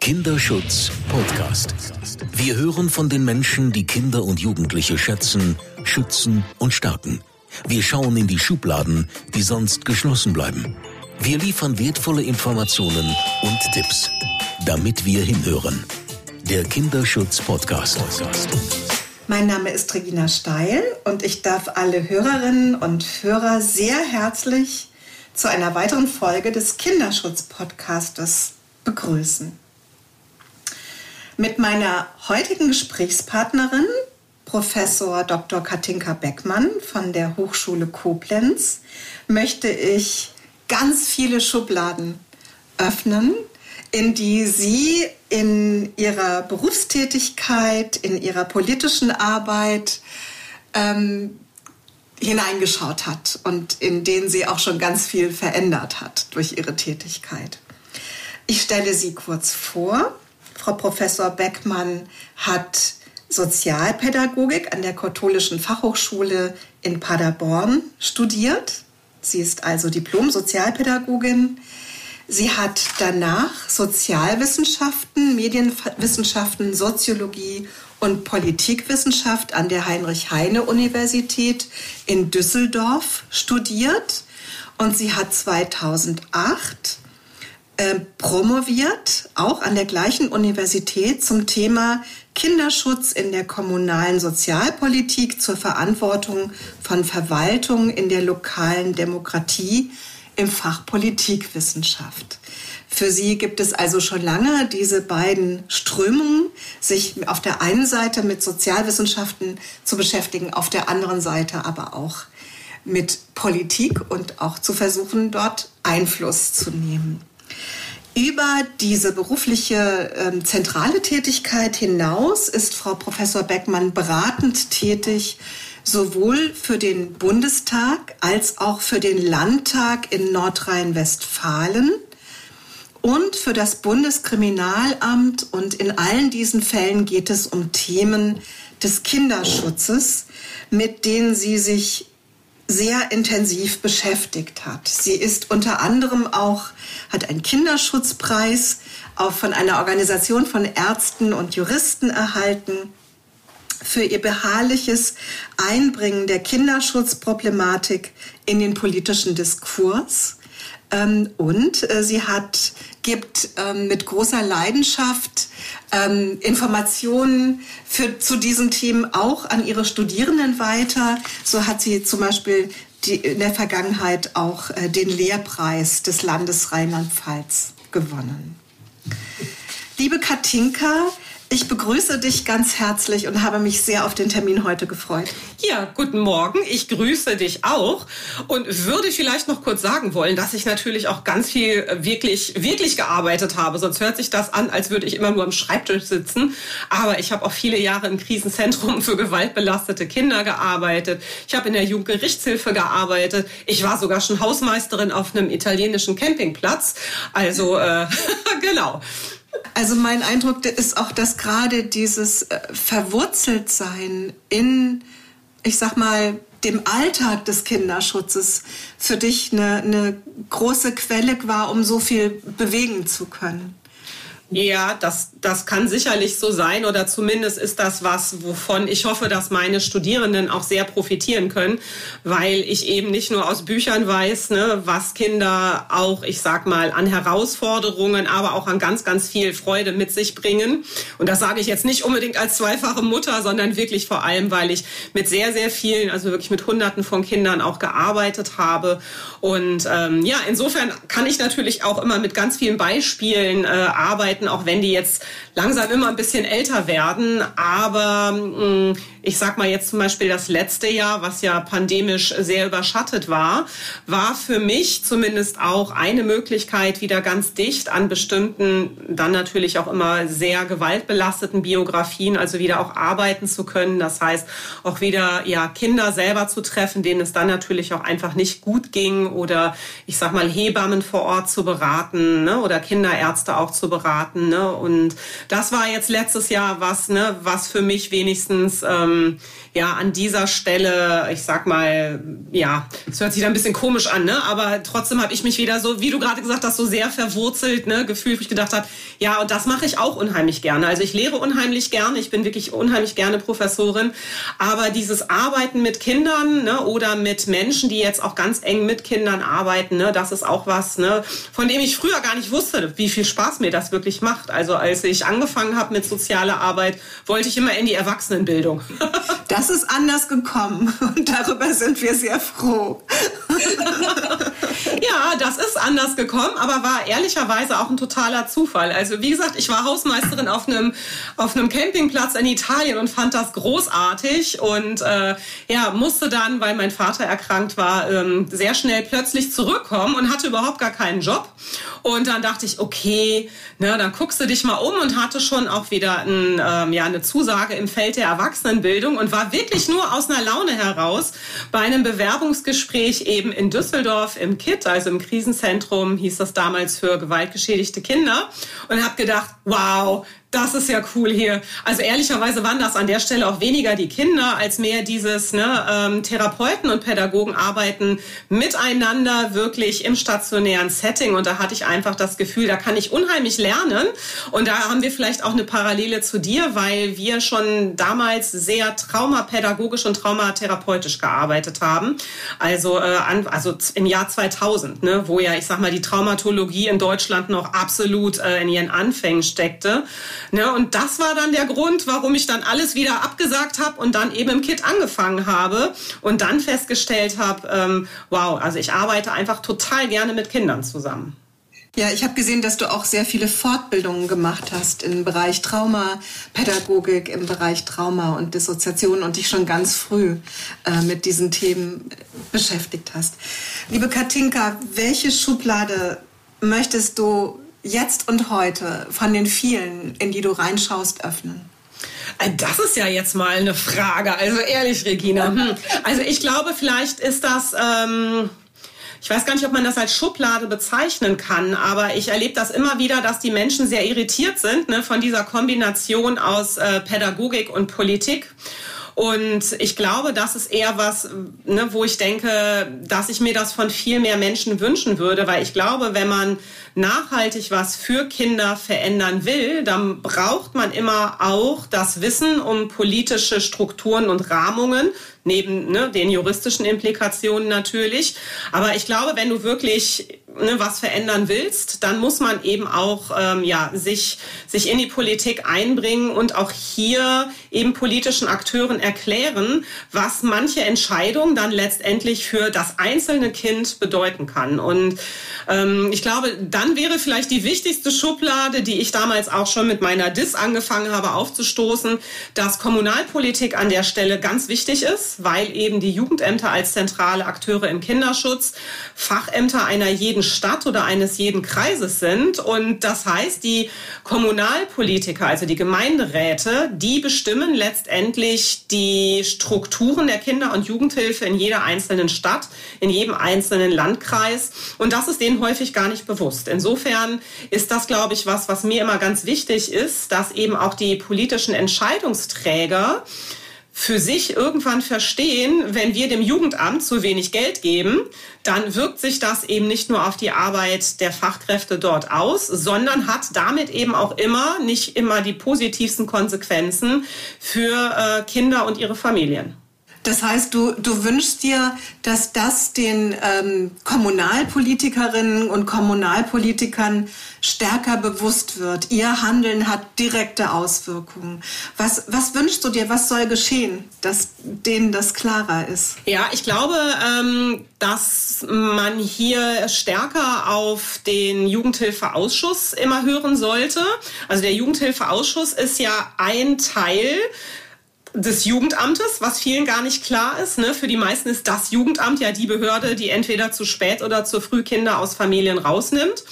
Kinderschutz Podcast. Wir hören von den Menschen, die Kinder und Jugendliche schätzen, schützen und stärken. Wir schauen in die Schubladen, die sonst geschlossen bleiben. Wir liefern wertvolle Informationen und Tipps, damit wir hinhören. Der Kinderschutz Podcast. Mein Name ist Regina Steil und ich darf alle Hörerinnen und Hörer sehr herzlich zu einer weiteren Folge des Kinderschutz Podcastes begrüßen. Mit meiner heutigen Gesprächspartnerin, Professor Dr. Katinka Beckmann von der Hochschule Koblenz, möchte ich ganz viele Schubladen öffnen, in die sie in ihrer Berufstätigkeit, in ihrer politischen Arbeit ähm, hineingeschaut hat und in denen sie auch schon ganz viel verändert hat durch ihre Tätigkeit. Ich stelle sie kurz vor. Frau Professor Beckmann hat Sozialpädagogik an der Katholischen Fachhochschule in Paderborn studiert. Sie ist also Diplom-Sozialpädagogin. Sie hat danach Sozialwissenschaften, Medienwissenschaften, Soziologie und Politikwissenschaft an der Heinrich-Heine-Universität in Düsseldorf studiert. Und sie hat 2008 äh, promoviert, auch an der gleichen Universität zum Thema Kinderschutz in der kommunalen Sozialpolitik zur Verantwortung von Verwaltung in der lokalen Demokratie im Fach Politikwissenschaft. Für sie gibt es also schon lange diese beiden Strömungen, sich auf der einen Seite mit Sozialwissenschaften zu beschäftigen, auf der anderen Seite aber auch mit Politik und auch zu versuchen, dort Einfluss zu nehmen. Über diese berufliche äh, zentrale Tätigkeit hinaus ist Frau Professor Beckmann beratend tätig, sowohl für den Bundestag als auch für den Landtag in Nordrhein-Westfalen und für das Bundeskriminalamt. Und in allen diesen Fällen geht es um Themen des Kinderschutzes, mit denen sie sich sehr intensiv beschäftigt hat. Sie ist unter anderem auch, hat einen Kinderschutzpreis auch von einer Organisation von Ärzten und Juristen erhalten für ihr beharrliches Einbringen der Kinderschutzproblematik in den politischen Diskurs. Ähm, und äh, sie hat, gibt ähm, mit großer Leidenschaft ähm, Informationen für, zu diesen Themen auch an ihre Studierenden weiter. So hat sie zum Beispiel die, in der Vergangenheit auch äh, den Lehrpreis des Landes Rheinland-Pfalz gewonnen. Liebe Katinka, ich begrüße dich ganz herzlich und habe mich sehr auf den Termin heute gefreut. Ja, guten Morgen. Ich grüße dich auch und würde vielleicht noch kurz sagen wollen, dass ich natürlich auch ganz viel äh, wirklich, wirklich gearbeitet habe. Sonst hört sich das an, als würde ich immer nur am Schreibtisch sitzen. Aber ich habe auch viele Jahre im Krisenzentrum für gewaltbelastete Kinder gearbeitet. Ich habe in der Jugendgerichtshilfe gearbeitet. Ich war sogar schon Hausmeisterin auf einem italienischen Campingplatz. Also, äh, genau. Also mein Eindruck ist auch, dass gerade dieses äh, Verwurzeltsein in, ich sag mal, dem Alltag des Kinderschutzes für dich eine, eine große Quelle war, um so viel bewegen zu können. Ja, das, das kann sicherlich so sein oder zumindest ist das was, wovon ich hoffe, dass meine Studierenden auch sehr profitieren können, weil ich eben nicht nur aus Büchern weiß, ne, was Kinder auch, ich sag mal, an Herausforderungen, aber auch an ganz, ganz viel Freude mit sich bringen. Und das sage ich jetzt nicht unbedingt als zweifache Mutter, sondern wirklich vor allem, weil ich mit sehr, sehr vielen, also wirklich mit Hunderten von Kindern auch gearbeitet habe. Und ähm, ja, insofern kann ich natürlich auch immer mit ganz vielen Beispielen äh, arbeiten arbeiten, auch wenn die jetzt langsam immer ein bisschen älter werden. Aber mm, ich sag mal jetzt zum Beispiel das letzte Jahr, was ja pandemisch sehr überschattet war, war für mich zumindest auch eine Möglichkeit, wieder ganz dicht an bestimmten, dann natürlich auch immer sehr gewaltbelasteten Biografien, also wieder auch arbeiten zu können. Das heißt, auch wieder ja Kinder selber zu treffen, denen es dann natürlich auch einfach nicht gut ging oder ich sag mal Hebammen vor Ort zu beraten ne, oder Kinderärzte auch zu beraten hatten. Ne? Und das war jetzt letztes Jahr was, ne, was für mich wenigstens ähm, ja an dieser Stelle, ich sag mal, ja, es hört sich da ein bisschen komisch an, ne? Aber trotzdem habe ich mich wieder so, wie du gerade gesagt hast, so sehr verwurzelt, ne, gefühlt, wo ich gedacht habe, ja, und das mache ich auch unheimlich gerne. Also ich lehre unheimlich gerne, ich bin wirklich unheimlich gerne Professorin, aber dieses Arbeiten mit Kindern, ne, oder mit Menschen, die jetzt auch ganz eng mit Kindern arbeiten, ne, das ist auch was, ne, von dem ich früher gar nicht wusste, wie viel Spaß mir das wirklich macht. Also als ich angefangen habe mit sozialer Arbeit, wollte ich immer in die Erwachsenenbildung. Das ist anders gekommen und darüber sind wir sehr froh. ja, das ist anders gekommen, aber war ehrlicherweise auch ein totaler Zufall. Also wie gesagt, ich war Hausmeisterin auf einem auf einem Campingplatz in Italien und fand das großartig und äh, ja musste dann, weil mein Vater erkrankt war, ähm, sehr schnell plötzlich zurückkommen und hatte überhaupt gar keinen Job. Und dann dachte ich, okay, ne, dann guckst du dich mal um und hatte schon auch wieder ein, ähm, ja, eine Zusage im Feld der Erwachsenenbildung und war wirklich nur aus einer Laune heraus bei einem Bewerbungsgespräch eben in Düsseldorf im KIT, also im Krisenzentrum hieß das damals für gewaltgeschädigte Kinder. Und habe gedacht, wow, das ist ja cool hier. Also ehrlicherweise waren das an der Stelle auch weniger die Kinder als mehr dieses ne, ähm, Therapeuten und Pädagogen arbeiten miteinander wirklich im stationären Setting. Und da hatte ich einfach das Gefühl, da kann ich unheimlich lernen. Und da haben wir vielleicht auch eine Parallele zu dir, weil wir schon damals sehr traumapädagogisch und traumatherapeutisch gearbeitet haben. Also, äh, an, also im Jahr 2000, ne, wo ja, ich sag mal, die Traumatologie in Deutschland noch absolut äh, in ihren Anfängen steckte. Ne, und das war dann der Grund, warum ich dann alles wieder abgesagt habe und dann eben im Kit angefangen habe und dann festgestellt habe, ähm, wow, also ich arbeite einfach total gerne mit Kindern zusammen. Ja, ich habe gesehen, dass du auch sehr viele Fortbildungen gemacht hast im Bereich Traumapädagogik, im Bereich Trauma und Dissoziation und dich schon ganz früh äh, mit diesen Themen beschäftigt hast. Liebe Katinka, welche Schublade möchtest du jetzt und heute von den vielen, in die du reinschaust, öffnen? Äh, das ist ja jetzt mal eine Frage. Also ehrlich, Regina. Hm. Also ich glaube, vielleicht ist das. Ähm ich weiß gar nicht, ob man das als Schublade bezeichnen kann, aber ich erlebe das immer wieder, dass die Menschen sehr irritiert sind ne, von dieser Kombination aus äh, Pädagogik und Politik. Und ich glaube, das ist eher was, ne, wo ich denke, dass ich mir das von viel mehr Menschen wünschen würde, weil ich glaube, wenn man nachhaltig was für Kinder verändern will, dann braucht man immer auch das Wissen um politische Strukturen und Rahmungen, neben ne, den juristischen Implikationen natürlich. Aber ich glaube, wenn du wirklich ne, was verändern willst, dann muss man eben auch ähm, ja, sich, sich in die Politik einbringen und auch hier eben politischen Akteuren erklären, was manche Entscheidung dann letztendlich für das einzelne Kind bedeuten kann. Und ähm, ich glaube, dann wäre vielleicht die wichtigste Schublade, die ich damals auch schon mit meiner DIS angefangen habe aufzustoßen, dass Kommunalpolitik an der Stelle ganz wichtig ist, weil eben die Jugendämter als zentrale Akteure im Kinderschutz Fachämter einer jeden Stadt oder eines jeden Kreises sind. Und das heißt, die Kommunalpolitiker, also die Gemeinderäte, die bestimmen letztendlich die Strukturen der Kinder- und Jugendhilfe in jeder einzelnen Stadt, in jedem einzelnen Landkreis. Und das ist denen häufig gar nicht bewusst. Insofern ist das, glaube ich, was, was mir immer ganz wichtig ist, dass eben auch die politischen Entscheidungsträger für sich irgendwann verstehen, wenn wir dem Jugendamt zu wenig Geld geben, dann wirkt sich das eben nicht nur auf die Arbeit der Fachkräfte dort aus, sondern hat damit eben auch immer nicht immer die positivsten Konsequenzen für äh, Kinder und ihre Familien. Das heißt, du, du wünschst dir, dass das den ähm, Kommunalpolitikerinnen und Kommunalpolitikern stärker bewusst wird. Ihr Handeln hat direkte Auswirkungen. Was, was wünschst du dir? Was soll geschehen, dass denen das klarer ist? Ja, ich glaube, ähm, dass man hier stärker auf den Jugendhilfeausschuss immer hören sollte. Also der Jugendhilfeausschuss ist ja ein Teil des Jugendamtes, was vielen gar nicht klar ist. Ne? Für die meisten ist das Jugendamt ja die Behörde, die entweder zu spät oder zu früh Kinder aus Familien rausnimmt.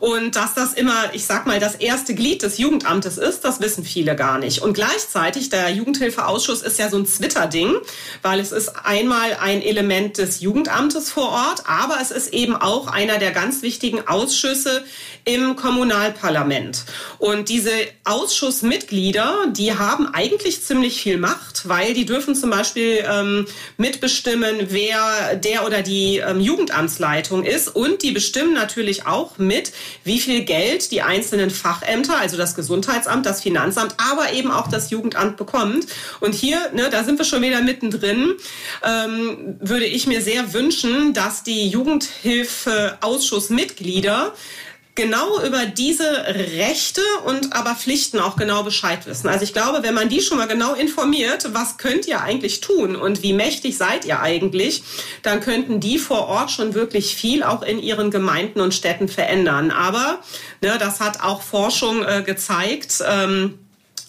Und dass das immer, ich sag mal, das erste Glied des Jugendamtes ist, das wissen viele gar nicht. Und gleichzeitig, der Jugendhilfeausschuss ist ja so ein Twitter-Ding, weil es ist einmal ein Element des Jugendamtes vor Ort, aber es ist eben auch einer der ganz wichtigen Ausschüsse im Kommunalparlament. Und diese Ausschussmitglieder, die haben eigentlich ziemlich viel Macht, weil die dürfen zum Beispiel ähm, mitbestimmen, wer der oder die ähm, Jugendamtsleitung ist. Und die bestimmen natürlich auch mit, wie viel Geld die einzelnen Fachämter, also das Gesundheitsamt, das Finanzamt, aber eben auch das Jugendamt bekommt. Und hier, ne, da sind wir schon wieder mittendrin, ähm, würde ich mir sehr wünschen, dass die Jugendhilfeausschussmitglieder genau über diese Rechte und aber Pflichten auch genau Bescheid wissen. Also ich glaube, wenn man die schon mal genau informiert, was könnt ihr eigentlich tun und wie mächtig seid ihr eigentlich, dann könnten die vor Ort schon wirklich viel auch in ihren Gemeinden und Städten verändern. Aber ne, das hat auch Forschung äh, gezeigt. Ähm,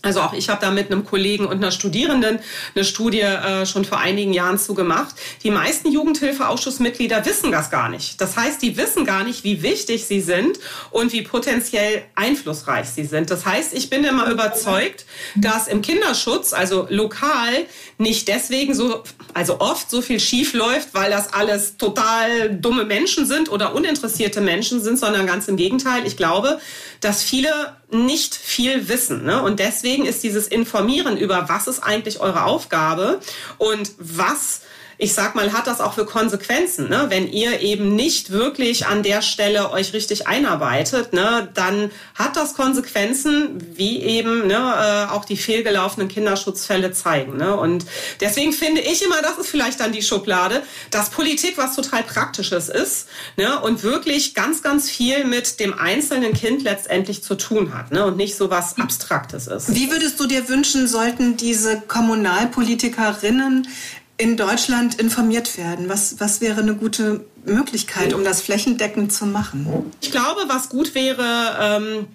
also auch ich habe da mit einem Kollegen und einer Studierenden eine Studie äh, schon vor einigen Jahren zugemacht. Die meisten Jugendhilfeausschussmitglieder wissen das gar nicht. Das heißt, die wissen gar nicht, wie wichtig sie sind und wie potenziell einflussreich sie sind. Das heißt, ich bin immer überzeugt, dass im Kinderschutz, also lokal, nicht deswegen so, also oft so viel schief läuft, weil das alles total dumme Menschen sind oder uninteressierte Menschen sind, sondern ganz im Gegenteil. Ich glaube, dass viele nicht viel wissen. Ne? Und deswegen ist dieses Informieren über, was ist eigentlich eure Aufgabe und was ich sag mal, hat das auch für Konsequenzen. Ne? Wenn ihr eben nicht wirklich an der Stelle euch richtig einarbeitet, ne, dann hat das Konsequenzen, wie eben ne, äh, auch die fehlgelaufenen Kinderschutzfälle zeigen. Ne? Und deswegen finde ich immer, das ist vielleicht dann die Schublade, dass Politik was total Praktisches ist ne? und wirklich ganz, ganz viel mit dem einzelnen Kind letztendlich zu tun hat ne? und nicht so was Abstraktes ist. Wie würdest du dir wünschen, sollten diese Kommunalpolitikerinnen in Deutschland informiert werden? Was, was wäre eine gute Möglichkeit, um das flächendeckend zu machen? Ich glaube, was gut wäre, ähm,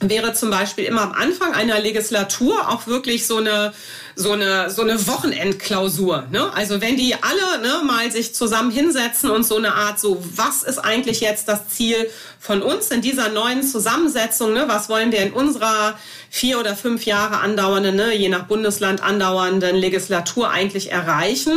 wäre zum Beispiel immer am Anfang einer Legislatur auch wirklich so eine so eine so eine Wochenendklausur. Ne? Also wenn die alle ne, mal sich zusammen hinsetzen und so eine Art so, was ist eigentlich jetzt das Ziel von uns in dieser neuen Zusammensetzung? Ne? Was wollen wir in unserer vier oder fünf Jahre andauernden, ne, je nach Bundesland andauernden Legislatur eigentlich erreichen?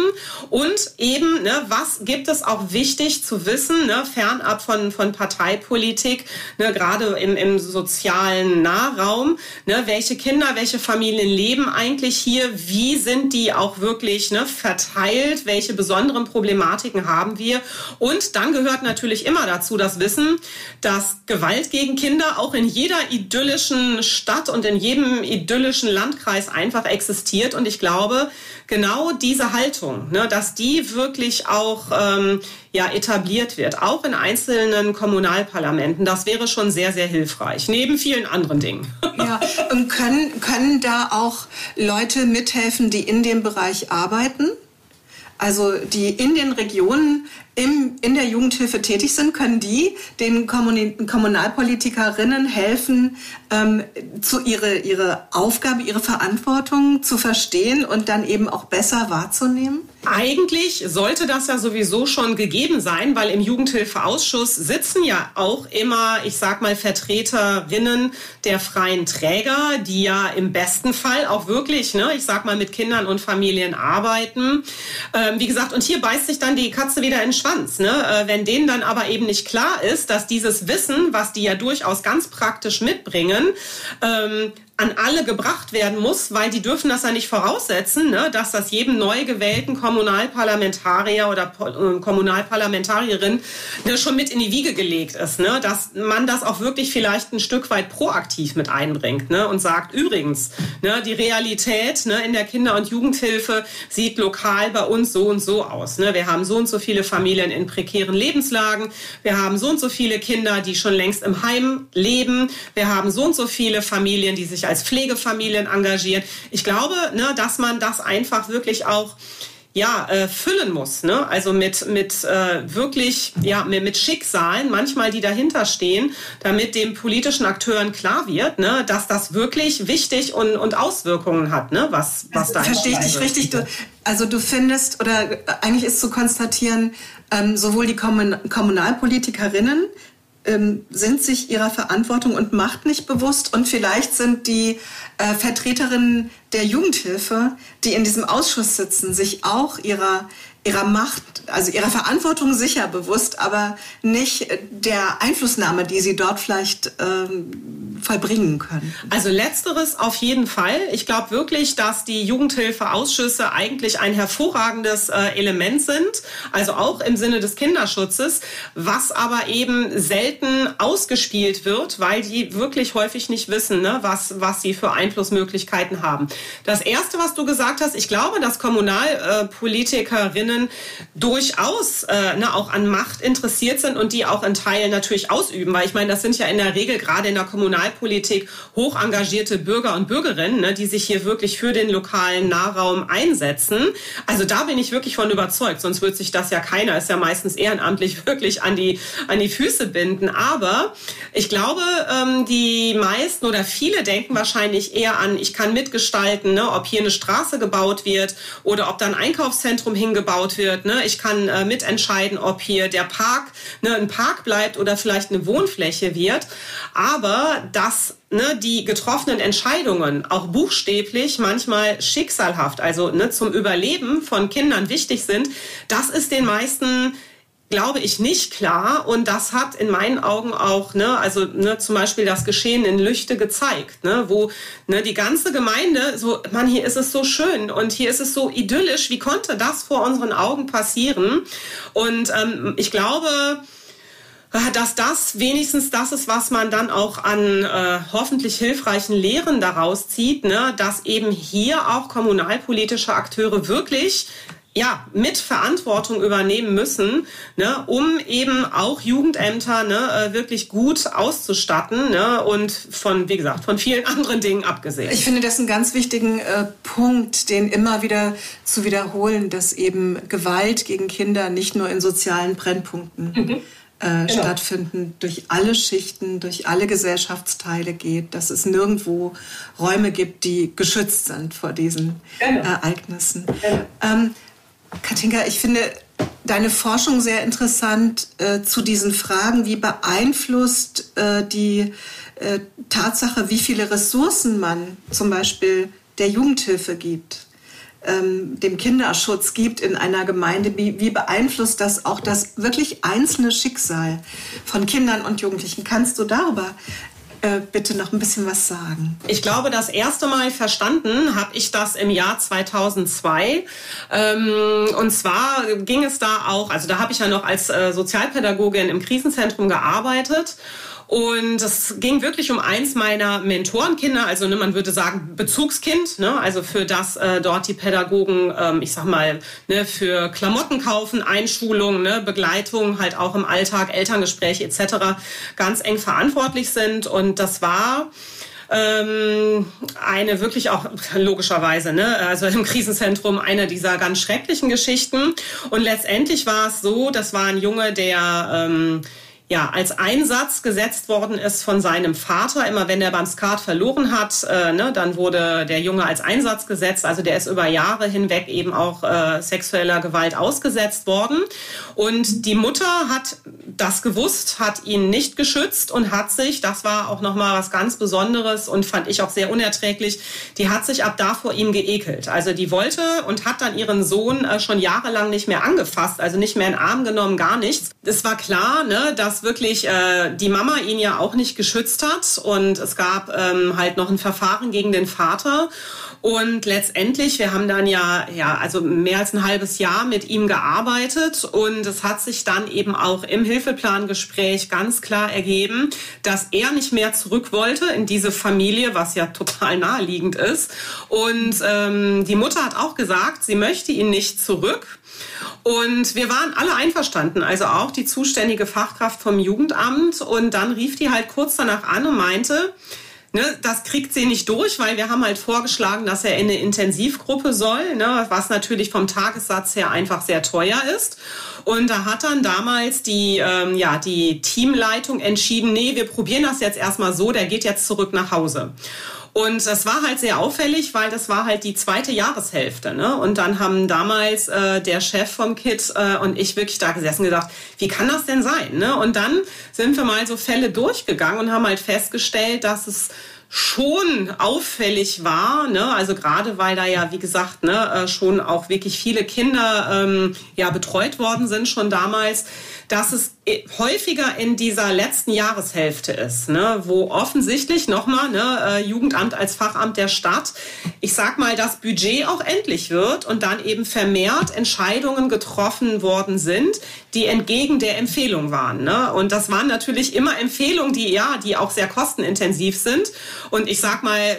Und eben, ne, was gibt es auch wichtig zu wissen, ne, fernab von, von Parteipolitik, ne, gerade im, im sozialen Nahraum, ne, welche Kinder, welche Familien leben eigentlich hier, wie sind die auch wirklich ne, verteilt, welche besonderen Problematiken haben wir? Und dann gehört natürlich immer dazu das Wissen, dass Gewalt gegen Kinder auch in jeder idyllischen Stadt und in jedem idyllischen Landkreis einfach existiert. Und ich glaube, genau diese Haltung, ne, dass die wirklich auch ähm, ja, etabliert wird, auch in einzelnen Kommunalparlamenten, das wäre schon sehr, sehr hilfreich, neben vielen anderen Dingen. Ja, und können, können da auch Leute mithelfen, die in dem Bereich arbeiten? Also die in den Regionen im, in der Jugendhilfe tätig sind, können die den Kommunalpolitikerinnen helfen, ähm, zu ihre, ihre Aufgabe, ihre Verantwortung zu verstehen und dann eben auch besser wahrzunehmen? Eigentlich sollte das ja sowieso schon gegeben sein, weil im Jugendhilfeausschuss sitzen ja auch immer, ich sag mal, Vertreterinnen der freien Träger, die ja im besten Fall auch wirklich, ne, ich sag mal, mit Kindern und Familien arbeiten. Ähm, wie gesagt, und hier beißt sich dann die Katze wieder in Schwanz. Ne? Äh, wenn denen dann aber eben nicht klar ist, dass dieses Wissen, was die ja durchaus ganz praktisch mitbringen, ähm, an alle gebracht werden muss, weil die dürfen das ja nicht voraussetzen, ne, dass das jedem neu gewählten Kommunalparlamentarier oder äh, Kommunalparlamentarierin ne, schon mit in die Wiege gelegt ist, ne, dass man das auch wirklich vielleicht ein Stück weit proaktiv mit einbringt ne, und sagt, übrigens, ne, die Realität ne, in der Kinder- und Jugendhilfe sieht lokal bei uns so und so aus. Ne. Wir haben so und so viele Familien in prekären Lebenslagen, wir haben so und so viele Kinder, die schon längst im Heim leben, wir haben so und so viele Familien, die sich als Pflegefamilien engagieren. Ich glaube, ne, dass man das einfach wirklich auch ja, äh, füllen muss. Ne? Also mit, mit äh, wirklich, ja, mit, Schicksalen, manchmal die dahinter stehen, damit den politischen Akteuren klar wird, ne, dass das wirklich wichtig und, und Auswirkungen hat, ne, was, was da Verstehe ich dich richtig? Du, also du findest, oder eigentlich ist zu konstatieren, ähm, sowohl die Kommun Kommunalpolitikerinnen ähm, sind sich ihrer Verantwortung und Macht nicht bewusst. Und vielleicht sind die äh, Vertreterinnen der Jugendhilfe, die in diesem Ausschuss sitzen, sich auch ihrer ihrer Macht, also ihrer Verantwortung sicher bewusst, aber nicht der Einflussnahme, die sie dort vielleicht ähm, vollbringen können. Also letzteres auf jeden Fall. Ich glaube wirklich, dass die Jugendhilfeausschüsse eigentlich ein hervorragendes äh, Element sind, also auch im Sinne des Kinderschutzes, was aber eben selten ausgespielt wird, weil die wirklich häufig nicht wissen, ne, was, was sie für Einflussmöglichkeiten haben. Das Erste, was du gesagt hast, ich glaube, dass Kommunalpolitikerinnen Politikerinnen durchaus äh, ne, auch an Macht interessiert sind und die auch in Teilen natürlich ausüben. Weil ich meine, das sind ja in der Regel gerade in der Kommunalpolitik hoch engagierte Bürger und Bürgerinnen, ne, die sich hier wirklich für den lokalen Nahraum einsetzen. Also da bin ich wirklich von überzeugt. Sonst wird sich das ja keiner, ist ja meistens ehrenamtlich, wirklich an die, an die Füße binden. Aber ich glaube, ähm, die meisten oder viele denken wahrscheinlich eher an, ich kann mitgestalten, ne, ob hier eine Straße gebaut wird oder ob da ein Einkaufszentrum hingebaut gebaut wird. Ne? Ich kann äh, mitentscheiden, ob hier der Park ne, ein Park bleibt oder vielleicht eine Wohnfläche wird. Aber dass ne, die getroffenen Entscheidungen auch buchstäblich manchmal schicksalhaft, also ne, zum Überleben von Kindern wichtig sind, das ist den meisten glaube ich, nicht klar. Und das hat in meinen Augen auch, ne, also ne, zum Beispiel das Geschehen in Lüchte gezeigt, ne, wo ne, die ganze Gemeinde so, man, hier ist es so schön und hier ist es so idyllisch. Wie konnte das vor unseren Augen passieren? Und ähm, ich glaube, dass das wenigstens das ist, was man dann auch an äh, hoffentlich hilfreichen Lehren daraus zieht, ne? dass eben hier auch kommunalpolitische Akteure wirklich ja, mit Verantwortung übernehmen müssen, ne, um eben auch Jugendämter ne, äh, wirklich gut auszustatten ne, und von, wie gesagt, von vielen anderen Dingen abgesehen. Ich finde das einen ganz wichtigen äh, Punkt, den immer wieder zu wiederholen, dass eben Gewalt gegen Kinder nicht nur in sozialen Brennpunkten mhm. äh, genau. stattfinden, durch alle Schichten, durch alle Gesellschaftsteile geht, dass es nirgendwo Räume gibt, die geschützt sind vor diesen genau. Ereignissen. Genau. Ähm, Katinka, ich finde deine Forschung sehr interessant äh, zu diesen Fragen. Wie beeinflusst äh, die äh, Tatsache, wie viele Ressourcen man zum Beispiel der Jugendhilfe gibt, ähm, dem Kinderschutz gibt in einer Gemeinde? Wie, wie beeinflusst das auch das wirklich einzelne Schicksal von Kindern und Jugendlichen? Kannst du darüber äh, bitte noch ein bisschen was sagen? Ich glaube, das erste Mal verstanden habe ich das im Jahr 2002. Ähm, und zwar ging es da auch, also da habe ich ja noch als äh, Sozialpädagogin im Krisenzentrum gearbeitet. Und es ging wirklich um eins meiner Mentorenkinder, also ne, man würde sagen Bezugskind, ne, also für das äh, dort die Pädagogen, ähm, ich sag mal, ne, für Klamotten kaufen, Einschulung, ne, Begleitung, halt auch im Alltag, Elterngespräche etc. ganz eng verantwortlich sind. Und das war ähm, eine wirklich auch logischerweise, ne, also im Krisenzentrum eine dieser ganz schrecklichen Geschichten. Und letztendlich war es so, das war ein Junge, der ähm, ja, als Einsatz gesetzt worden ist von seinem Vater. Immer wenn er beim Skat verloren hat, äh, ne, dann wurde der Junge als Einsatz gesetzt. Also der ist über Jahre hinweg eben auch äh, sexueller Gewalt ausgesetzt worden. Und die Mutter hat das gewusst, hat ihn nicht geschützt und hat sich, das war auch nochmal was ganz Besonderes und fand ich auch sehr unerträglich, die hat sich ab da vor ihm geekelt. Also die wollte und hat dann ihren Sohn äh, schon jahrelang nicht mehr angefasst, also nicht mehr in den Arm genommen, gar nichts. Es war klar, ne, dass wirklich äh, die Mama ihn ja auch nicht geschützt hat und es gab ähm, halt noch ein Verfahren gegen den Vater. Und letztendlich, wir haben dann ja, ja, also mehr als ein halbes Jahr mit ihm gearbeitet und es hat sich dann eben auch im Hilfeplangespräch ganz klar ergeben, dass er nicht mehr zurück wollte in diese Familie, was ja total naheliegend ist. Und ähm, die Mutter hat auch gesagt, sie möchte ihn nicht zurück. Und wir waren alle einverstanden, also auch die zuständige Fachkraft vom Jugendamt. Und dann rief die halt kurz danach an und meinte, Ne, das kriegt sie nicht durch, weil wir haben halt vorgeschlagen, dass er in eine Intensivgruppe soll, ne, was natürlich vom Tagessatz her einfach sehr teuer ist. Und da hat dann damals die, ähm, ja, die Teamleitung entschieden, nee, wir probieren das jetzt erstmal so, der geht jetzt zurück nach Hause. Und das war halt sehr auffällig, weil das war halt die zweite Jahreshälfte. Ne? Und dann haben damals äh, der Chef vom KIT äh, und ich wirklich da gesessen gedacht, wie kann das denn sein? Ne? Und dann sind wir mal so Fälle durchgegangen und haben halt festgestellt, dass es schon auffällig war, ne? also gerade weil da ja, wie gesagt, ne, äh, schon auch wirklich viele Kinder ähm, ja betreut worden sind schon damals, dass es häufiger in dieser letzten Jahreshälfte ist, ne, wo offensichtlich nochmal ne, äh, Jugendamt als Fachamt der Stadt, ich sag mal, das Budget auch endlich wird und dann eben vermehrt Entscheidungen getroffen worden sind, die entgegen der Empfehlung waren. Ne? Und das waren natürlich immer Empfehlungen, die ja, die auch sehr kostenintensiv sind. Und ich sag mal,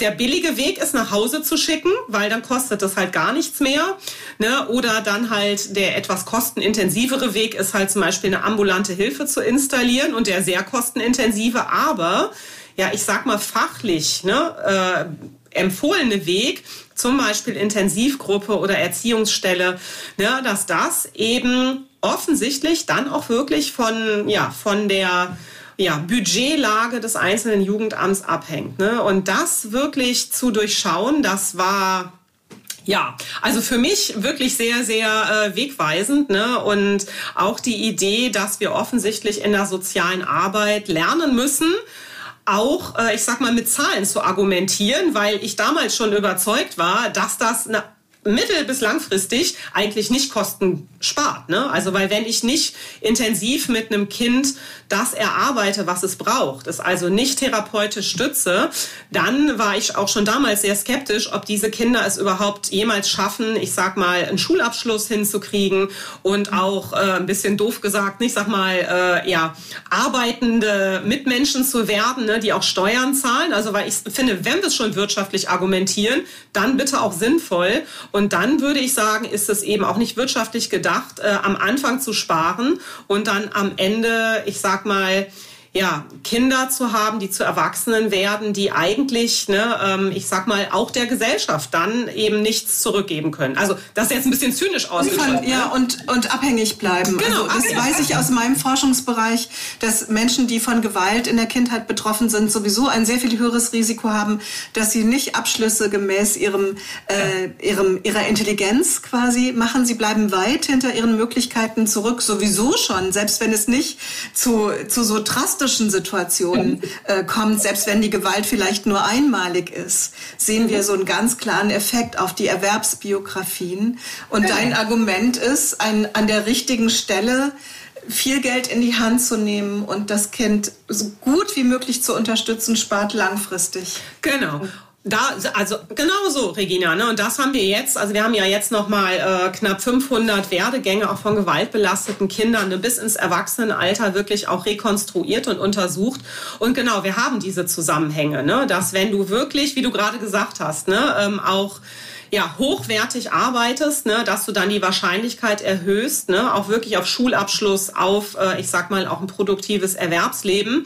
der billige Weg ist, nach Hause zu schicken, weil dann kostet das halt gar nichts mehr. Ne? Oder dann halt der etwas kostenintensivere Weg ist halt zum Beispiel eine ambulante Hilfe zu installieren und der sehr kostenintensive, aber ja, ich sag mal fachlich ne, äh, empfohlene Weg, zum Beispiel Intensivgruppe oder Erziehungsstelle, ne, dass das eben offensichtlich dann auch wirklich von, ja, von der ja, Budgetlage des einzelnen Jugendamts abhängt. Ne? Und das wirklich zu durchschauen, das war ja, also für mich wirklich sehr, sehr äh, wegweisend. Ne? Und auch die Idee, dass wir offensichtlich in der sozialen Arbeit lernen müssen, auch, äh, ich sag mal, mit Zahlen zu argumentieren, weil ich damals schon überzeugt war, dass das eine mittel- bis langfristig eigentlich nicht Kosten spart. Ne? Also weil wenn ich nicht intensiv mit einem Kind das erarbeite, was es braucht, es also nicht therapeutisch stütze, dann war ich auch schon damals sehr skeptisch, ob diese Kinder es überhaupt jemals schaffen, ich sag mal, einen Schulabschluss hinzukriegen und auch äh, ein bisschen doof gesagt, ich sag mal, äh, ja, arbeitende Mitmenschen zu werden, ne, die auch Steuern zahlen. Also weil ich finde, wenn wir es schon wirtschaftlich argumentieren, dann bitte auch sinnvoll. Und dann würde ich sagen, ist es eben auch nicht wirtschaftlich gedacht, äh, am Anfang zu sparen und dann am Ende, ich sag mal, ja, Kinder zu haben, die zu Erwachsenen werden, die eigentlich, ne, ähm, ich sag mal, auch der Gesellschaft dann eben nichts zurückgeben können. Also das ist jetzt ein bisschen zynisch ausgedrückt. Ne? Ja, und, und abhängig bleiben. Genau, also, das weiß ich aus meinem Forschungsbereich, dass Menschen, die von Gewalt in der Kindheit betroffen sind, sowieso ein sehr viel höheres Risiko haben, dass sie nicht Abschlüsse gemäß ihrem, äh, ihrem, ihrer Intelligenz quasi machen. Sie bleiben weit hinter ihren Möglichkeiten zurück, sowieso schon, selbst wenn es nicht zu, zu so drastisch drastischen Situationen äh, kommt, selbst wenn die Gewalt vielleicht nur einmalig ist, sehen wir so einen ganz klaren Effekt auf die Erwerbsbiografien. Und dein Argument ist, ein, an der richtigen Stelle viel Geld in die Hand zu nehmen und das Kind so gut wie möglich zu unterstützen, spart langfristig. Genau. Da, also genau so, Regina. Ne? Und das haben wir jetzt. Also wir haben ja jetzt noch mal äh, knapp 500 Werdegänge auch von gewaltbelasteten Kindern ne, bis ins Erwachsenenalter wirklich auch rekonstruiert und untersucht. Und genau, wir haben diese Zusammenhänge, ne? dass wenn du wirklich, wie du gerade gesagt hast, ne, ähm, auch ja, hochwertig arbeitest, ne, dass du dann die Wahrscheinlichkeit erhöhst, ne, auch wirklich auf Schulabschluss, auf, äh, ich sag mal, auch ein produktives Erwerbsleben.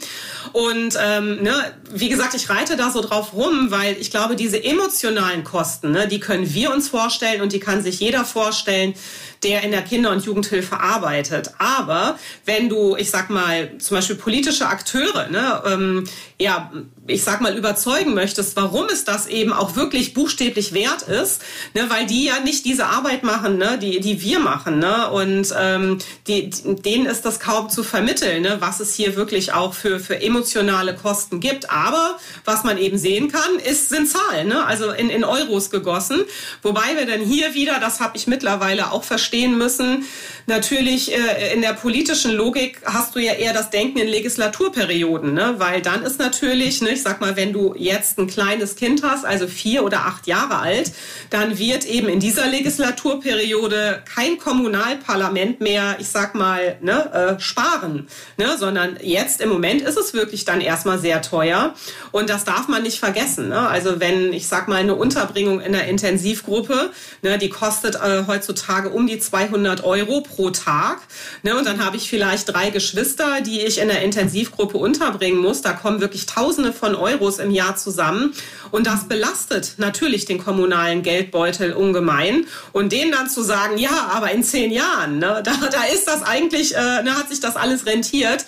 Und ähm, ne, wie gesagt, ich reite da so drauf rum, weil ich glaube, diese emotionalen Kosten, ne, die können wir uns vorstellen und die kann sich jeder vorstellen, der in der Kinder- und Jugendhilfe arbeitet. Aber wenn du, ich sag mal, zum Beispiel politische Akteure, ne, ähm, ja, ich sag mal, überzeugen möchtest, warum es das eben auch wirklich buchstäblich wert ist, ne, weil die ja nicht diese Arbeit machen, ne, die, die wir machen. Ne, und ähm, die, denen ist das kaum zu vermitteln, ne, was es hier wirklich auch für, für emotionale Kosten gibt. Aber was man eben sehen kann, ist, sind Zahlen, ne, also in, in Euros gegossen. Wobei wir dann hier wieder, das habe ich mittlerweile auch verstehen müssen, natürlich äh, in der politischen Logik hast du ja eher das Denken in Legislaturperioden, ne, weil dann ist natürlich, ne, ich sag mal, wenn du jetzt ein kleines Kind hast, also vier oder acht Jahre alt, dann wird eben in dieser Legislaturperiode kein Kommunalparlament mehr, ich sag mal, ne, äh, sparen, ne, sondern jetzt im Moment ist es wirklich dann erstmal sehr teuer und das darf man nicht vergessen. Ne? Also wenn, ich sag mal, eine Unterbringung in der Intensivgruppe, ne, die kostet äh, heutzutage um die 200 Euro pro Tag. Ne, und dann habe ich vielleicht drei Geschwister, die ich in der Intensivgruppe unterbringen muss. Da kommen wirklich Tausende von Euros im Jahr zusammen. Und das belastet natürlich den kommunalen Geldbeutel ungemein. Und denen dann zu sagen, ja, aber in zehn Jahren, ne, da, da ist das eigentlich, äh, ne, hat sich das alles rentiert.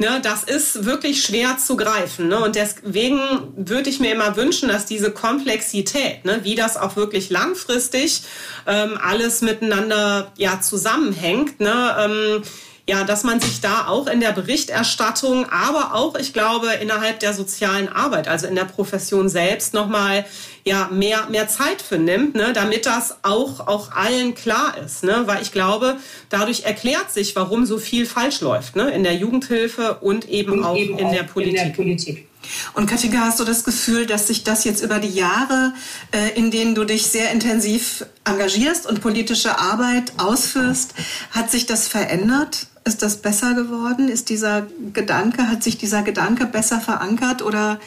Ne, das ist wirklich schwer zu greifen. Ne? Und deswegen würde ich mir immer wünschen, dass diese Komplexität, ne, wie das auch wirklich langfristig ähm, alles miteinander ja, zusammenhängt, ne, ähm, ja, dass man sich da auch in der Berichterstattung, aber auch, ich glaube, innerhalb der sozialen Arbeit, also in der Profession selbst, nochmal ja, mehr, mehr Zeit für nimmt, ne, damit das auch, auch allen klar ist. Ne? Weil ich glaube, dadurch erklärt sich, warum so viel falsch läuft ne? in der Jugendhilfe und eben und auch, eben in, auch der in, der Politik. Und Katika, hast du das Gefühl, dass sich das jetzt über die Jahre, äh, in denen du dich sehr intensiv engagierst und politische Arbeit ausführst, hat sich das verändert? Ist das besser geworden? Ist dieser Gedanke, hat sich dieser Gedanke besser verankert oder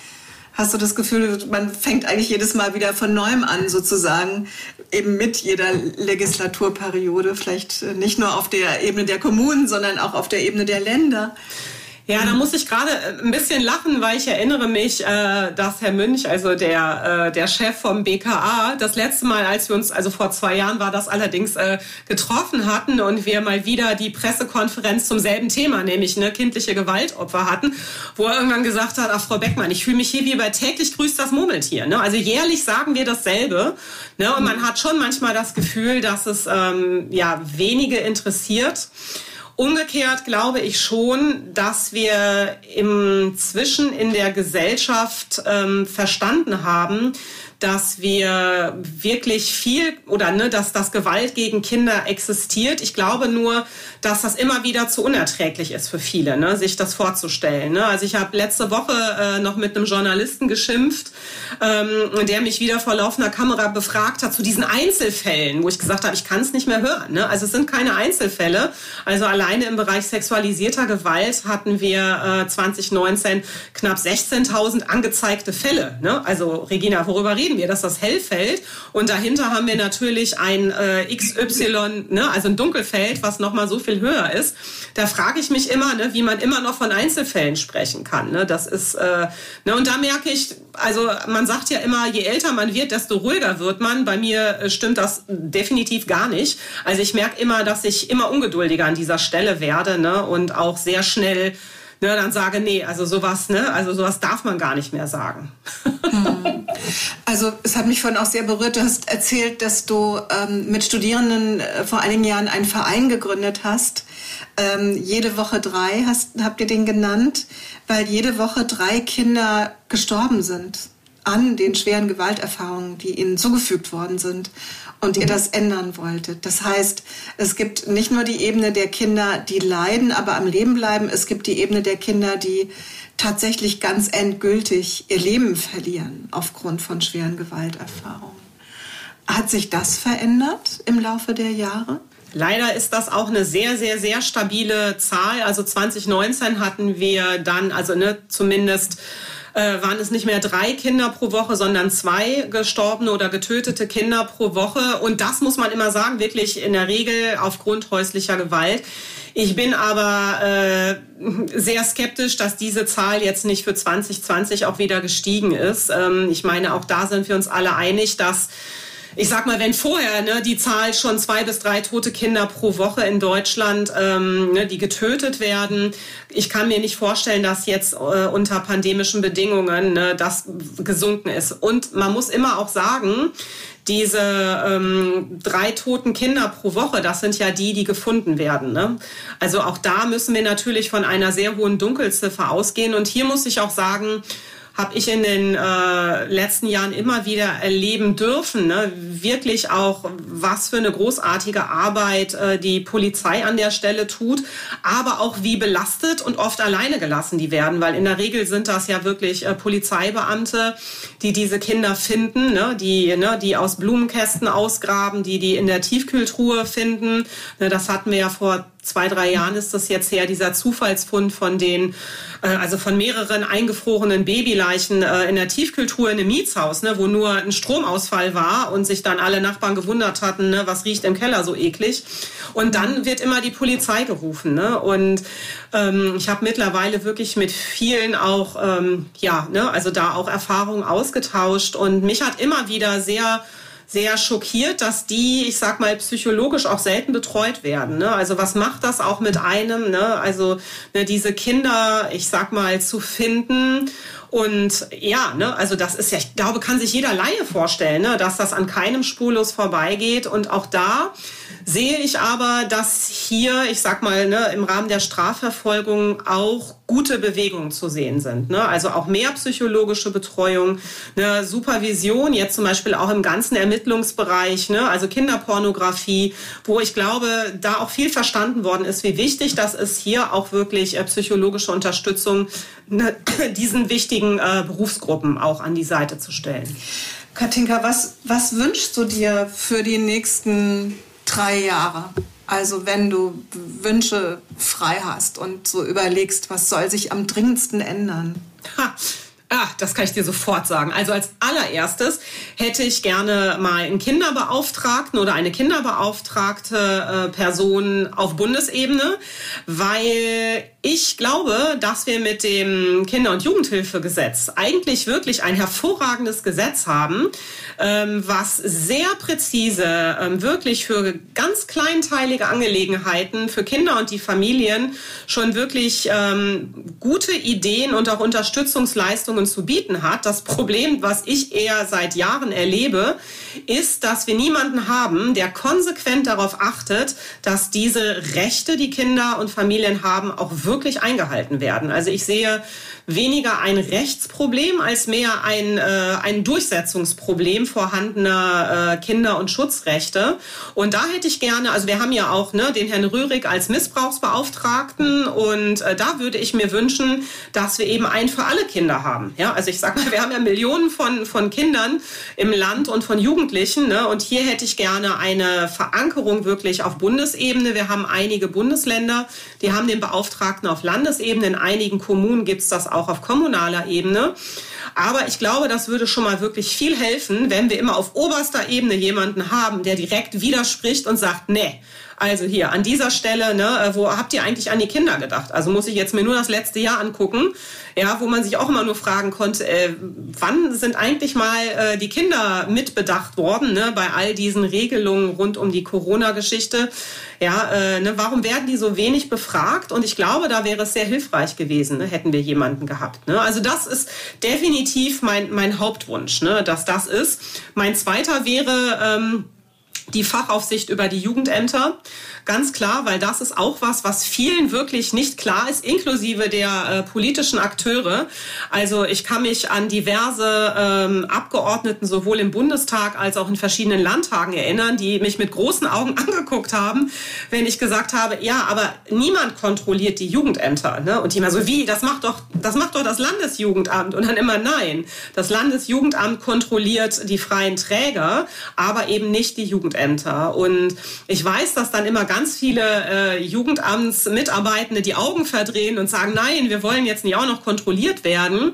hast du das Gefühl, man fängt eigentlich jedes Mal wieder von neuem an, sozusagen, eben mit jeder Legislaturperiode, vielleicht nicht nur auf der Ebene der Kommunen, sondern auch auf der Ebene der Länder? Ja, da muss ich gerade äh, ein bisschen lachen, weil ich erinnere mich, äh, dass Herr Münch, also der, äh, der Chef vom BKA, das letzte Mal, als wir uns, also vor zwei Jahren war das allerdings, getroffen hatten und wir mal wieder die Pressekonferenz zum selben Thema, nämlich ne, kindliche Gewaltopfer hatten, wo er irgendwann gesagt hat, ach Frau Beckmann, ich fühle mich hier wie bei täglich grüßt das Murmeltier. Ne? Also jährlich sagen wir dasselbe. Ne? Und man hat schon manchmal das Gefühl, dass es ähm, ja wenige interessiert. Umgekehrt glaube ich schon, dass wir inzwischen in der Gesellschaft ähm, verstanden haben, dass wir wirklich viel oder ne, dass das Gewalt gegen Kinder existiert. Ich glaube nur, dass das immer wieder zu unerträglich ist für viele, ne, sich das vorzustellen. Ne? Also ich habe letzte Woche äh, noch mit einem Journalisten geschimpft, ähm, der mich wieder vor laufender Kamera befragt hat zu diesen Einzelfällen, wo ich gesagt habe, ich kann es nicht mehr hören. Ne? Also es sind keine Einzelfälle. Also alleine im Bereich sexualisierter Gewalt hatten wir äh, 2019 knapp 16.000 angezeigte Fälle. Ne? Also Regina, worüber reden wir? Dass das Hellfeld und dahinter haben wir natürlich ein äh, XY, ne? also ein Dunkelfeld, was nochmal so viel höher ist. Da frage ich mich immer, ne, wie man immer noch von Einzelfällen sprechen kann. Ne? Das ist, äh, ne? und da merke ich, also man sagt ja immer, je älter man wird, desto ruhiger wird man. Bei mir äh, stimmt das definitiv gar nicht. Also ich merke immer, dass ich immer ungeduldiger an dieser Stelle werde ne? und auch sehr schnell ne, dann sage, nee, also sowas, ne, also sowas darf man gar nicht mehr sagen. Hm. Also es hat mich vorhin auch sehr berührt. Du hast erzählt, dass du ähm, mit Studierenden äh, vor einigen Jahren einen Verein gegründet hast. Ähm, jede Woche drei hast, habt ihr den genannt, weil jede Woche drei Kinder gestorben sind an den schweren Gewalterfahrungen, die ihnen zugefügt worden sind und ihr das ändern wolltet. Das heißt, es gibt nicht nur die Ebene der Kinder, die leiden, aber am Leben bleiben. Es gibt die Ebene der Kinder, die tatsächlich ganz endgültig ihr Leben verlieren aufgrund von schweren Gewalterfahrungen. Hat sich das verändert im Laufe der Jahre? Leider ist das auch eine sehr, sehr, sehr stabile Zahl. Also 2019 hatten wir dann, also ne, zumindest äh, waren es nicht mehr drei Kinder pro Woche, sondern zwei gestorbene oder getötete Kinder pro Woche. Und das muss man immer sagen, wirklich in der Regel aufgrund häuslicher Gewalt. Ich bin aber äh, sehr skeptisch, dass diese Zahl jetzt nicht für 2020 auch wieder gestiegen ist. Ähm, ich meine, auch da sind wir uns alle einig, dass ich sag mal, wenn vorher ne, die Zahl schon zwei bis drei tote Kinder pro Woche in Deutschland, ähm, ne, die getötet werden, ich kann mir nicht vorstellen, dass jetzt äh, unter pandemischen Bedingungen ne, das gesunken ist. Und man muss immer auch sagen, diese ähm, drei toten Kinder pro Woche, das sind ja die, die gefunden werden. Ne? Also auch da müssen wir natürlich von einer sehr hohen Dunkelziffer ausgehen. Und hier muss ich auch sagen, habe ich in den äh, letzten Jahren immer wieder erleben dürfen. Ne? Wirklich auch, was für eine großartige Arbeit äh, die Polizei an der Stelle tut, aber auch wie belastet und oft alleine gelassen die werden, weil in der Regel sind das ja wirklich äh, Polizeibeamte, die diese Kinder finden, ne? die, ne? die aus Blumenkästen ausgraben, die die in der Tiefkühltruhe finden. Ne? Das hatten wir ja vor zwei, drei Jahren ist das jetzt her, dieser Zufallsfund von den, äh, also von mehreren eingefrorenen Babyleichen äh, in der Tiefkultur in einem Mietshaus, ne, wo nur ein Stromausfall war und sich dann alle Nachbarn gewundert hatten, ne, was riecht im Keller so eklig. Und dann wird immer die Polizei gerufen. Ne? Und ähm, ich habe mittlerweile wirklich mit vielen auch, ähm, ja, ne, also da auch Erfahrungen ausgetauscht und mich hat immer wieder sehr sehr schockiert, dass die, ich sag mal, psychologisch auch selten betreut werden. Ne? Also was macht das auch mit einem? Ne? Also ne, diese Kinder, ich sag mal, zu finden und ja, ne, also das ist ja, ich glaube, kann sich jeder Laie vorstellen, ne, dass das an keinem spurlos vorbeigeht. Und auch da sehe ich aber, dass hier, ich sag mal, ne, im Rahmen der Strafverfolgung auch gute Bewegungen zu sehen sind. Ne? Also auch mehr psychologische Betreuung, eine Supervision, jetzt zum Beispiel auch im ganzen Ermittlungsbereich, ne? also Kinderpornografie, wo ich glaube, da auch viel verstanden worden ist, wie wichtig das ist, hier auch wirklich äh, psychologische Unterstützung ne, diesen wichtigen äh, Berufsgruppen auch an die Seite zu stellen. Katinka, was, was wünschst du dir für die nächsten drei Jahre? Also wenn du Wünsche frei hast und so überlegst, was soll sich am dringendsten ändern? Ha. Ah, das kann ich dir sofort sagen. Also als allererstes hätte ich gerne mal einen Kinderbeauftragten oder eine kinderbeauftragte äh, Person auf Bundesebene, weil ich glaube, dass wir mit dem Kinder- und Jugendhilfegesetz eigentlich wirklich ein hervorragendes Gesetz haben, ähm, was sehr präzise ähm, wirklich für ganz kleinteilige Angelegenheiten für Kinder und die Familien schon wirklich ähm, gute Ideen und auch Unterstützungsleistungen zu bieten hat. Das Problem, was ich eher seit Jahren erlebe, ist, dass wir niemanden haben, der konsequent darauf achtet, dass diese Rechte, die Kinder und Familien haben, auch wirklich eingehalten werden. Also ich sehe weniger ein Rechtsproblem als mehr ein, äh, ein Durchsetzungsproblem vorhandener äh, Kinder- und Schutzrechte. Und da hätte ich gerne, also wir haben ja auch ne, den Herrn Rührig als Missbrauchsbeauftragten und äh, da würde ich mir wünschen, dass wir eben ein für alle Kinder haben. Ja, also ich sag mal, wir haben ja Millionen von, von Kindern im Land und von Jugendlichen ne, und hier hätte ich gerne eine Verankerung wirklich auf Bundesebene. Wir haben einige Bundesländer, die haben den Beauftragten auf Landesebene. In einigen Kommunen gibt es das auch auf kommunaler Ebene. Aber ich glaube, das würde schon mal wirklich viel helfen, wenn wir immer auf oberster Ebene jemanden haben, der direkt widerspricht und sagt, nee, also hier an dieser Stelle, ne, äh, wo habt ihr eigentlich an die Kinder gedacht? Also muss ich jetzt mir nur das letzte Jahr angucken, ja, wo man sich auch immer nur fragen konnte, äh, wann sind eigentlich mal äh, die Kinder mitbedacht worden, ne, bei all diesen Regelungen rund um die Corona-Geschichte? Ja, äh, ne, warum werden die so wenig befragt? Und ich glaube, da wäre es sehr hilfreich gewesen, ne, hätten wir jemanden gehabt. Ne? Also das ist definitiv mein, mein Hauptwunsch, ne, dass das ist. Mein zweiter wäre, ähm, die Fachaufsicht über die Jugendämter. Ganz klar, weil das ist auch was, was vielen wirklich nicht klar ist, inklusive der äh, politischen Akteure. Also ich kann mich an diverse ähm, Abgeordneten sowohl im Bundestag als auch in verschiedenen Landtagen erinnern, die mich mit großen Augen angeguckt haben, wenn ich gesagt habe, ja, aber niemand kontrolliert die Jugendämter. Ne? Und die immer so, wie, das macht doch, das macht doch das Landesjugendamt. Und dann immer nein. Das Landesjugendamt kontrolliert die freien Träger, aber eben nicht die Jugendämter. Und ich weiß, dass dann immer ganz viele äh, Jugendamtsmitarbeitende die Augen verdrehen und sagen, nein, wir wollen jetzt nicht auch noch kontrolliert werden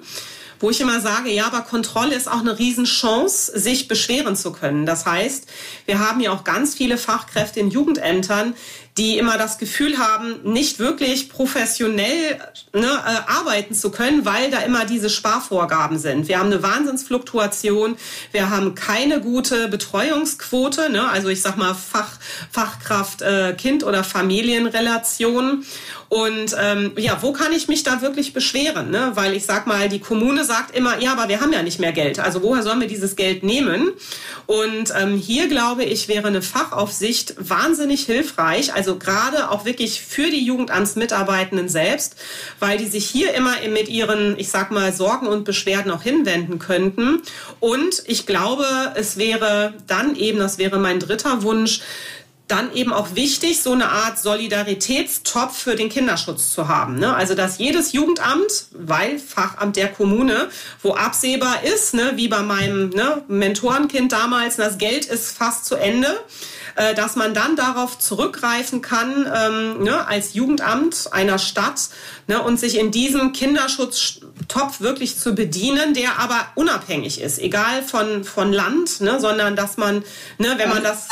wo ich immer sage, ja, aber Kontrolle ist auch eine Riesenchance, sich beschweren zu können. Das heißt, wir haben ja auch ganz viele Fachkräfte in Jugendämtern, die immer das Gefühl haben, nicht wirklich professionell ne, äh, arbeiten zu können, weil da immer diese Sparvorgaben sind. Wir haben eine Wahnsinnsfluktuation, wir haben keine gute Betreuungsquote, ne, also ich sag mal Fach, Fachkraft äh, Kind oder Familienrelation. Und ähm, ja, wo kann ich mich da wirklich beschweren? Ne? Weil ich sag mal, die Kommune sagt immer, ja, aber wir haben ja nicht mehr Geld. Also woher sollen wir dieses Geld nehmen? Und ähm, hier glaube ich, wäre eine Fachaufsicht wahnsinnig hilfreich. Also gerade auch wirklich für die Jugendamtsmitarbeitenden selbst, weil die sich hier immer mit ihren, ich sag mal, Sorgen und Beschwerden auch hinwenden könnten. Und ich glaube, es wäre dann eben, das wäre mein dritter Wunsch, dann eben auch wichtig, so eine Art Solidaritätstopf für den Kinderschutz zu haben. Ne? Also dass jedes Jugendamt, weil Fachamt der Kommune, wo absehbar ist, ne, wie bei meinem ne, Mentorenkind damals, das Geld ist fast zu Ende, äh, dass man dann darauf zurückgreifen kann, ähm, ne, als Jugendamt einer Stadt ne, und sich in diesem Kinderschutztopf wirklich zu bedienen, der aber unabhängig ist, egal von, von Land, ne, sondern dass man, ne, wenn man das...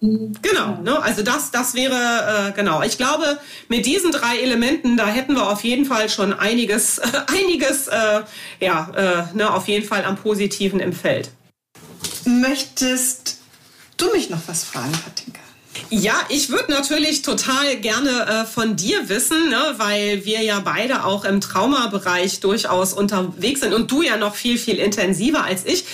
Genau, ne? also das, das wäre, äh, genau. Ich glaube, mit diesen drei Elementen, da hätten wir auf jeden Fall schon einiges, äh, einiges, äh, ja, äh, ne, auf jeden Fall am Positiven im Feld. Möchtest du mich noch was fragen, Katinka? Ja, ich würde natürlich total gerne äh, von dir wissen, ne, weil wir ja beide auch im Traumabereich durchaus unterwegs sind und du ja noch viel, viel intensiver als ich.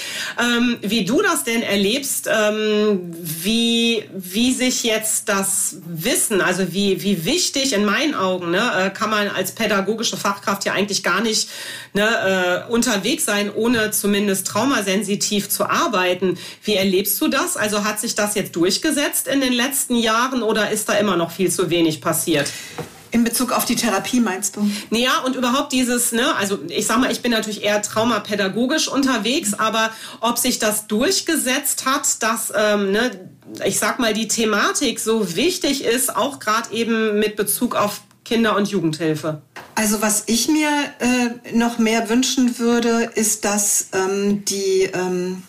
Ähm, wie du das denn erlebst, ähm, wie, wie sich jetzt das Wissen, also wie, wie wichtig in meinen Augen, ne, äh, kann man als pädagogische Fachkraft ja eigentlich gar nicht ne, äh, unterwegs sein, ohne zumindest traumasensitiv zu arbeiten. Wie erlebst du das? Also hat sich das jetzt durchgesetzt in den letzten letzten Jahren oder ist da immer noch viel zu wenig passiert? In Bezug auf die Therapie meinst du? Ja, und überhaupt dieses, ne, also ich sag mal, ich bin natürlich eher traumapädagogisch unterwegs, aber ob sich das durchgesetzt hat, dass, ähm, ne, ich sag mal, die Thematik so wichtig ist, auch gerade eben mit Bezug auf Kinder- und Jugendhilfe? Also was ich mir äh, noch mehr wünschen würde, ist, dass ähm, die ähm,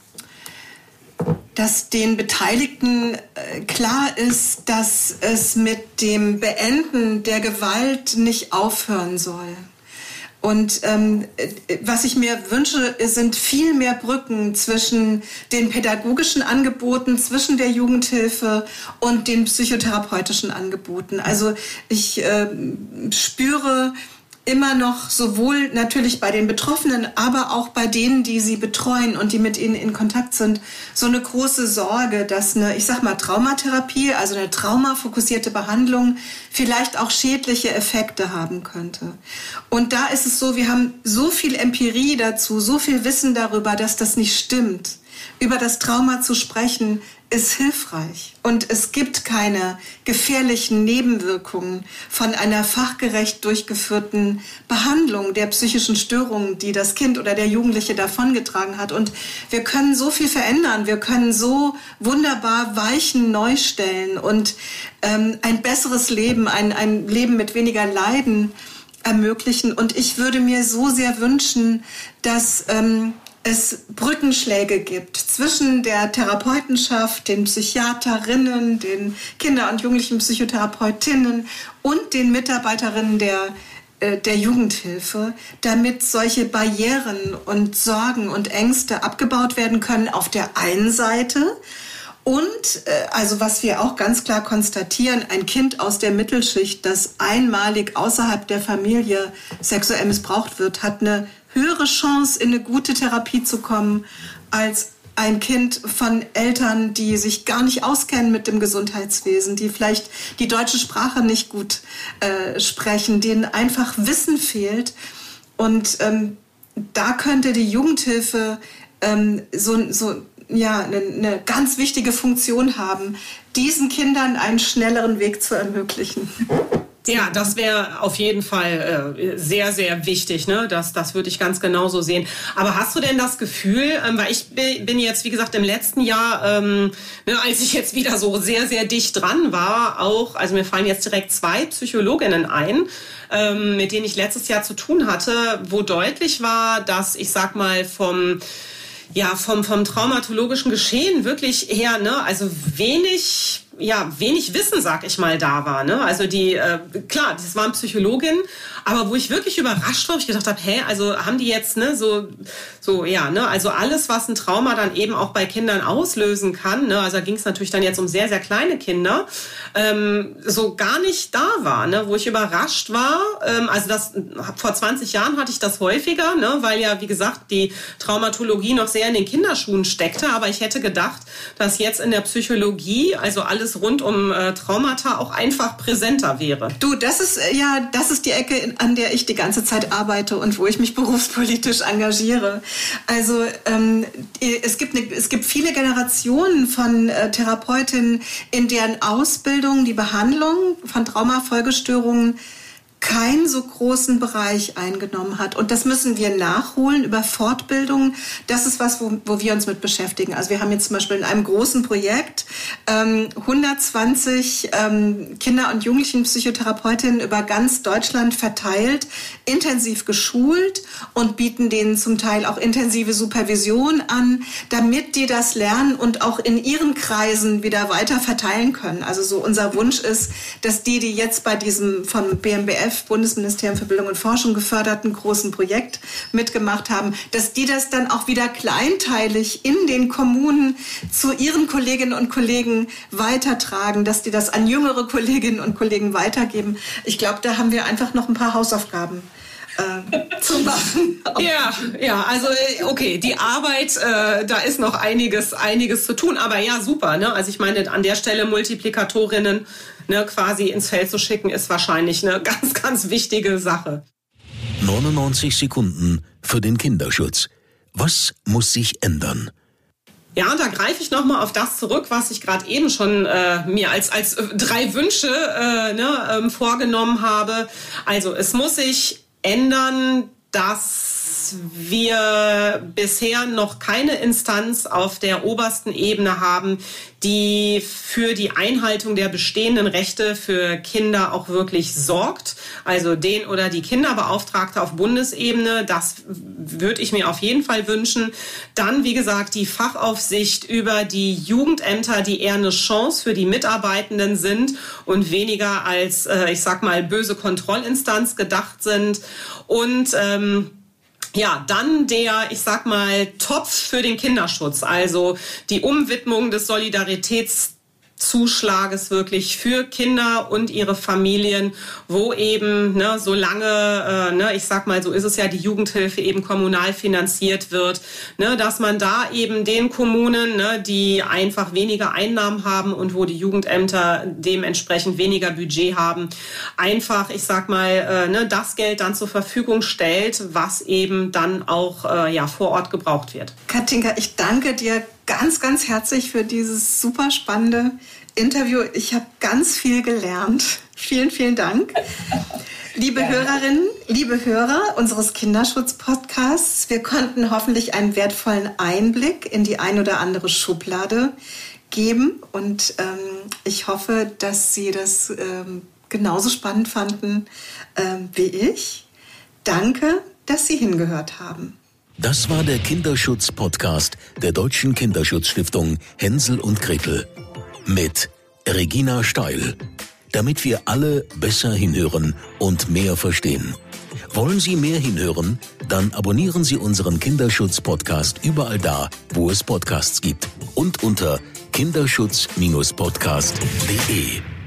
dass den Beteiligten äh, klar ist, dass es mit dem Beenden der Gewalt nicht aufhören soll. Und ähm, äh, was ich mir wünsche, sind viel mehr Brücken zwischen den pädagogischen Angeboten, zwischen der Jugendhilfe und den psychotherapeutischen Angeboten. Also ich äh, spüre, immer noch sowohl natürlich bei den Betroffenen, aber auch bei denen, die sie betreuen und die mit ihnen in Kontakt sind, so eine große Sorge, dass eine, ich sag mal, Traumatherapie, also eine traumafokussierte Behandlung vielleicht auch schädliche Effekte haben könnte. Und da ist es so, wir haben so viel Empirie dazu, so viel Wissen darüber, dass das nicht stimmt. Über das Trauma zu sprechen, ist hilfreich und es gibt keine gefährlichen Nebenwirkungen von einer fachgerecht durchgeführten Behandlung der psychischen Störungen, die das Kind oder der Jugendliche davongetragen hat. Und wir können so viel verändern, wir können so wunderbar Weichen neu stellen und ähm, ein besseres Leben, ein, ein Leben mit weniger Leiden ermöglichen. Und ich würde mir so sehr wünschen, dass ähm, es Brückenschläge gibt zwischen der Therapeutenschaft, den Psychiaterinnen, den Kinder- und Jugendlichen Psychotherapeutinnen und den Mitarbeiterinnen der, äh, der Jugendhilfe, damit solche Barrieren und Sorgen und Ängste abgebaut werden können auf der einen Seite. Und äh, also was wir auch ganz klar konstatieren, ein Kind aus der Mittelschicht, das einmalig außerhalb der Familie sexuell missbraucht wird, hat eine höhere Chance, in eine gute Therapie zu kommen, als ein Kind von Eltern, die sich gar nicht auskennen mit dem Gesundheitswesen, die vielleicht die deutsche Sprache nicht gut äh, sprechen, denen einfach Wissen fehlt. Und ähm, da könnte die Jugendhilfe ähm, so, so ja, eine, eine ganz wichtige Funktion haben, diesen Kindern einen schnelleren Weg zu ermöglichen. Ja, das wäre auf jeden Fall äh, sehr, sehr wichtig. Ne? Das, das würde ich ganz genauso sehen. Aber hast du denn das Gefühl, ähm, weil ich bin jetzt, wie gesagt, im letzten Jahr, ähm, ne, als ich jetzt wieder so sehr, sehr dicht dran war, auch, also mir fallen jetzt direkt zwei Psychologinnen ein, ähm, mit denen ich letztes Jahr zu tun hatte, wo deutlich war, dass ich sag mal vom ja, vom, vom traumatologischen Geschehen wirklich her, ne, also wenig ja, wenig Wissen, sag ich mal, da war. Ne? Also die, äh, klar, das waren Psychologinnen, aber wo ich wirklich überrascht war, ich gedacht habe, hä, also haben die jetzt, ne, so, so, ja, ne, also alles, was ein Trauma dann eben auch bei Kindern auslösen kann, ne, also da ging es natürlich dann jetzt um sehr, sehr kleine Kinder, ähm, so gar nicht da war, ne, wo ich überrascht war, ähm, also das, vor 20 Jahren hatte ich das häufiger, ne, weil ja, wie gesagt, die Traumatologie noch sehr in den Kinderschuhen steckte, aber ich hätte gedacht, dass jetzt in der Psychologie, also alles rund um äh, Traumata auch einfach präsenter wäre. Du, das ist, äh, ja, das ist die Ecke, an der ich die ganze Zeit arbeite und wo ich mich berufspolitisch engagiere. Also ähm, es, gibt eine, es gibt viele Generationen von äh, Therapeutinnen, in deren Ausbildung die Behandlung von Traumafolgestörungen keinen so großen Bereich eingenommen hat. Und das müssen wir nachholen über Fortbildung. Das ist was, wo, wo wir uns mit beschäftigen. Also wir haben jetzt zum Beispiel in einem großen Projekt ähm, 120 ähm, Kinder- und Jugendlichenpsychotherapeutinnen über ganz Deutschland verteilt, intensiv geschult und bieten denen zum Teil auch intensive Supervision an, damit die das lernen und auch in ihren Kreisen wieder weiter verteilen können. Also so unser Wunsch ist, dass die, die jetzt bei diesem vom BMBF BMF, Bundesministerium für Bildung und Forschung, geförderten großen Projekt mitgemacht haben, dass die das dann auch wieder kleinteilig in den Kommunen zu ihren Kolleginnen und Kollegen weitertragen, dass die das an jüngere Kolleginnen und Kollegen weitergeben. Ich glaube, da haben wir einfach noch ein paar Hausaufgaben äh, zu machen. Ja, ja, also äh, okay, die Arbeit, äh, da ist noch einiges, einiges zu tun, aber ja, super. Ne? Also ich meine, an der Stelle Multiplikatorinnen ne, quasi ins Feld zu schicken, ist wahrscheinlich eine ganz, ganz wichtige Sache. 99 Sekunden für den Kinderschutz. Was muss sich ändern? Ja, und da greife ich nochmal auf das zurück, was ich gerade eben schon äh, mir als, als äh, drei Wünsche äh, ne, ähm, vorgenommen habe. Also es muss sich ändern, dass wir bisher noch keine Instanz auf der obersten Ebene haben, die für die Einhaltung der bestehenden Rechte für Kinder auch wirklich sorgt. Also den oder die Kinderbeauftragte auf Bundesebene, das würde ich mir auf jeden Fall wünschen. Dann, wie gesagt, die Fachaufsicht über die Jugendämter, die eher eine Chance für die Mitarbeitenden sind und weniger als, äh, ich sag mal, böse Kontrollinstanz gedacht sind. Und ähm, ja, dann der, ich sag mal, Topf für den Kinderschutz, also die Umwidmung des Solidaritäts Zuschlages wirklich für Kinder und ihre Familien, wo eben, ne, solange, äh, ne, ich sag mal, so ist es ja, die Jugendhilfe eben kommunal finanziert wird, ne, dass man da eben den Kommunen, ne, die einfach weniger Einnahmen haben und wo die Jugendämter dementsprechend weniger Budget haben, einfach, ich sag mal, äh, ne, das Geld dann zur Verfügung stellt, was eben dann auch äh, ja, vor Ort gebraucht wird. Katinka, ich danke dir ganz, ganz herzlich für dieses super spannende Interview. Ich habe ganz viel gelernt. Vielen, vielen Dank. Liebe ja. Hörerinnen, liebe Hörer unseres Kinderschutz-Podcasts, wir konnten hoffentlich einen wertvollen Einblick in die ein oder andere Schublade geben und ähm, ich hoffe, dass Sie das ähm, genauso spannend fanden ähm, wie ich. Danke, dass Sie hingehört haben. Das war der Kinderschutz-Podcast der Deutschen Kinderschutzstiftung Hänsel und Gretel mit Regina Steil, damit wir alle besser hinhören und mehr verstehen. Wollen Sie mehr hinhören? Dann abonnieren Sie unseren Kinderschutz-Podcast überall da, wo es Podcasts gibt und unter kinderschutz-podcast.de.